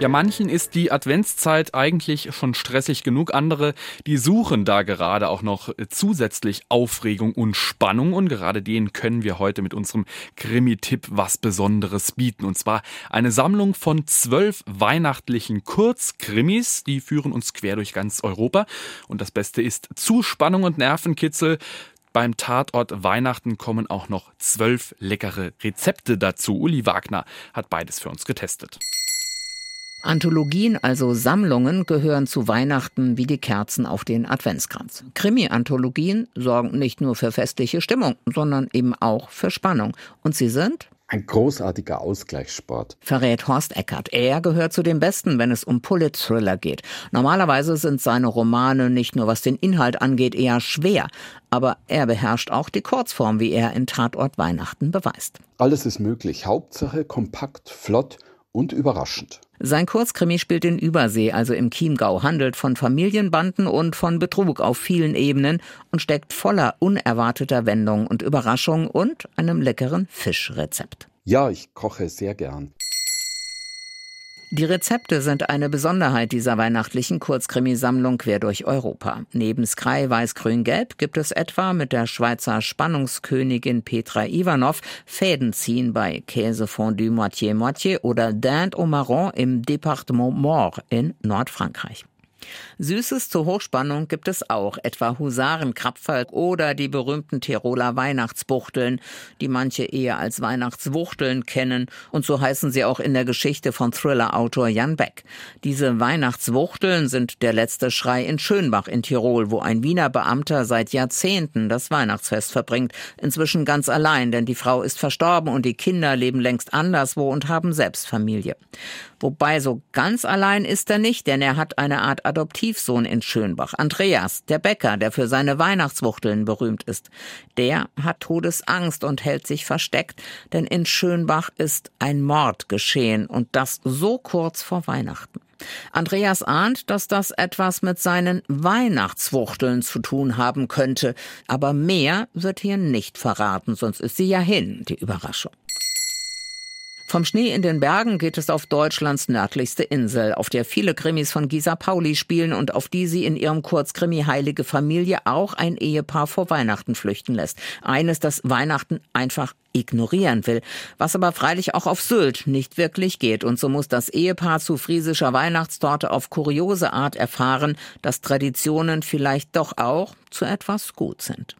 Ja, manchen ist die Adventszeit eigentlich schon stressig genug. Andere, die suchen da gerade auch noch zusätzlich Aufregung und Spannung. Und gerade denen können wir heute mit unserem Krimi-Tipp was Besonderes bieten. Und zwar eine Sammlung von zwölf weihnachtlichen Kurzkrimis. Die führen uns quer durch ganz Europa. Und das Beste ist zu Spannung und Nervenkitzel. Beim Tatort Weihnachten kommen auch noch zwölf leckere Rezepte dazu. Uli Wagner hat beides für uns getestet. Anthologien, also Sammlungen, gehören zu Weihnachten wie die Kerzen auf den Adventskranz. Krimi-Anthologien sorgen nicht nur für festliche Stimmung, sondern eben auch für Spannung. Und sie sind ein großartiger Ausgleichssport. Verrät Horst Eckert. Er gehört zu den Besten, wenn es um Polit-Thriller geht. Normalerweise sind seine Romane nicht nur was den Inhalt angeht eher schwer, aber er beherrscht auch die Kurzform, wie er in Tatort Weihnachten beweist. Alles ist möglich. Hauptsache kompakt, flott und überraschend. Sein Kurzkrimi spielt in Übersee, also im Chiemgau, handelt von Familienbanden und von Betrug auf vielen Ebenen und steckt voller unerwarteter Wendungen und Überraschungen und einem leckeren Fischrezept. Ja, ich koche sehr gern. Die Rezepte sind eine Besonderheit dieser weihnachtlichen Kurzkrimisammlung quer durch Europa. Neben Skrei Weiß-Grün-Gelb gibt es etwa mit der Schweizer Spannungskönigin Petra Ivanov Fäden ziehen bei Käsefondue Moitié-Moitié oder Dinde au Marron im Département Mort in Nordfrankreich. Süßes zur Hochspannung gibt es auch, etwa Husarenkrapferl oder die berühmten Tiroler Weihnachtsbuchteln, die manche eher als Weihnachtswuchteln kennen und so heißen sie auch in der Geschichte von Thriller-Autor Jan Beck. Diese Weihnachtswuchteln sind der letzte Schrei in Schönbach in Tirol, wo ein Wiener Beamter seit Jahrzehnten das Weihnachtsfest verbringt, inzwischen ganz allein, denn die Frau ist verstorben und die Kinder leben längst anderswo und haben selbst Familie. Wobei so ganz allein ist er nicht, denn er hat eine Art Adoptivsohn in Schönbach, Andreas, der Bäcker, der für seine Weihnachtswuchteln berühmt ist. Der hat Todesangst und hält sich versteckt, denn in Schönbach ist ein Mord geschehen und das so kurz vor Weihnachten. Andreas ahnt, dass das etwas mit seinen Weihnachtswuchteln zu tun haben könnte, aber mehr wird hier nicht verraten, sonst ist sie ja hin, die Überraschung. Vom Schnee in den Bergen geht es auf Deutschlands nördlichste Insel, auf der viele Krimis von Gisa Pauli spielen und auf die sie in ihrem Kurzkrimi Heilige Familie auch ein Ehepaar vor Weihnachten flüchten lässt. Eines, das Weihnachten einfach ignorieren will, was aber freilich auch auf Sylt nicht wirklich geht. Und so muss das Ehepaar zu friesischer Weihnachtstorte auf kuriose Art erfahren, dass Traditionen vielleicht doch auch zu etwas gut sind.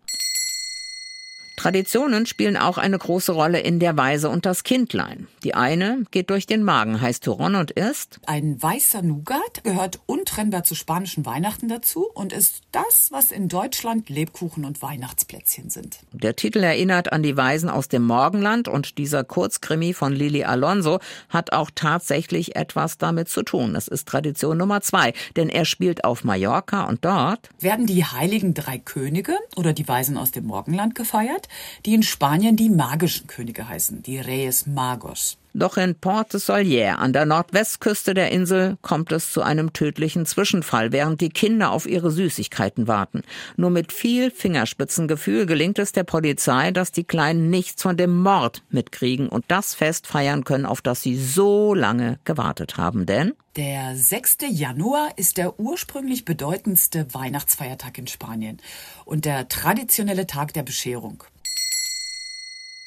Traditionen spielen auch eine große Rolle in der Weise und das Kindlein. Die eine geht durch den Magen, heißt Turon und ist ein weißer Nougat, gehört untrennbar zu spanischen Weihnachten dazu und ist das, was in Deutschland Lebkuchen und Weihnachtsplätzchen sind. Der Titel erinnert an die Weisen aus dem Morgenland und dieser Kurzkrimi von Lili Alonso hat auch tatsächlich etwas damit zu tun. Es ist Tradition Nummer zwei, denn er spielt auf Mallorca und dort werden die heiligen drei Könige oder die Weisen aus dem Morgenland gefeiert die in Spanien die magischen Könige heißen, die Reyes Magos. Doch in Port de Solier an der Nordwestküste der Insel kommt es zu einem tödlichen Zwischenfall, während die Kinder auf ihre Süßigkeiten warten. Nur mit viel Fingerspitzengefühl gelingt es der Polizei, dass die Kleinen nichts von dem Mord mitkriegen und das Fest feiern können, auf das sie so lange gewartet haben. Denn der 6. Januar ist der ursprünglich bedeutendste Weihnachtsfeiertag in Spanien und der traditionelle Tag der Bescherung.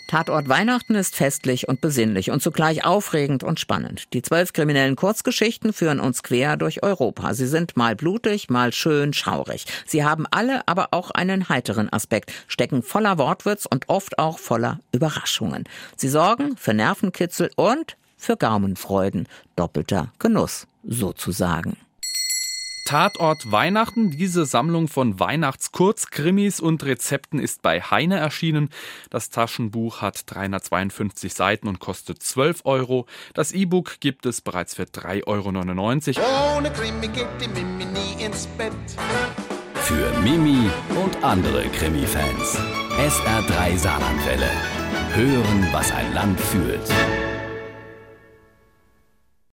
Tatort Weihnachten ist festlich und besinnlich und zugleich aufregend und spannend. Die zwölf kriminellen Kurzgeschichten führen uns quer durch Europa. Sie sind mal blutig, mal schön schaurig. Sie haben alle aber auch einen heiteren Aspekt, stecken voller Wortwitz und oft auch voller Überraschungen. Sie sorgen für Nervenkitzel und für Gaumenfreuden. Doppelter Genuss sozusagen. Tatort Weihnachten. Diese Sammlung von Weihnachtskurzkrimis und Rezepten ist bei Heine erschienen. Das Taschenbuch hat 352 Seiten und kostet 12 Euro. Das E-Book gibt es bereits für 3,99 Euro. Ohne Krimi geht die Mimi nie ins Bett. Für Mimi und andere Krimi-Fans. SR3 Saarlandwelle. Hören, was ein Land fühlt.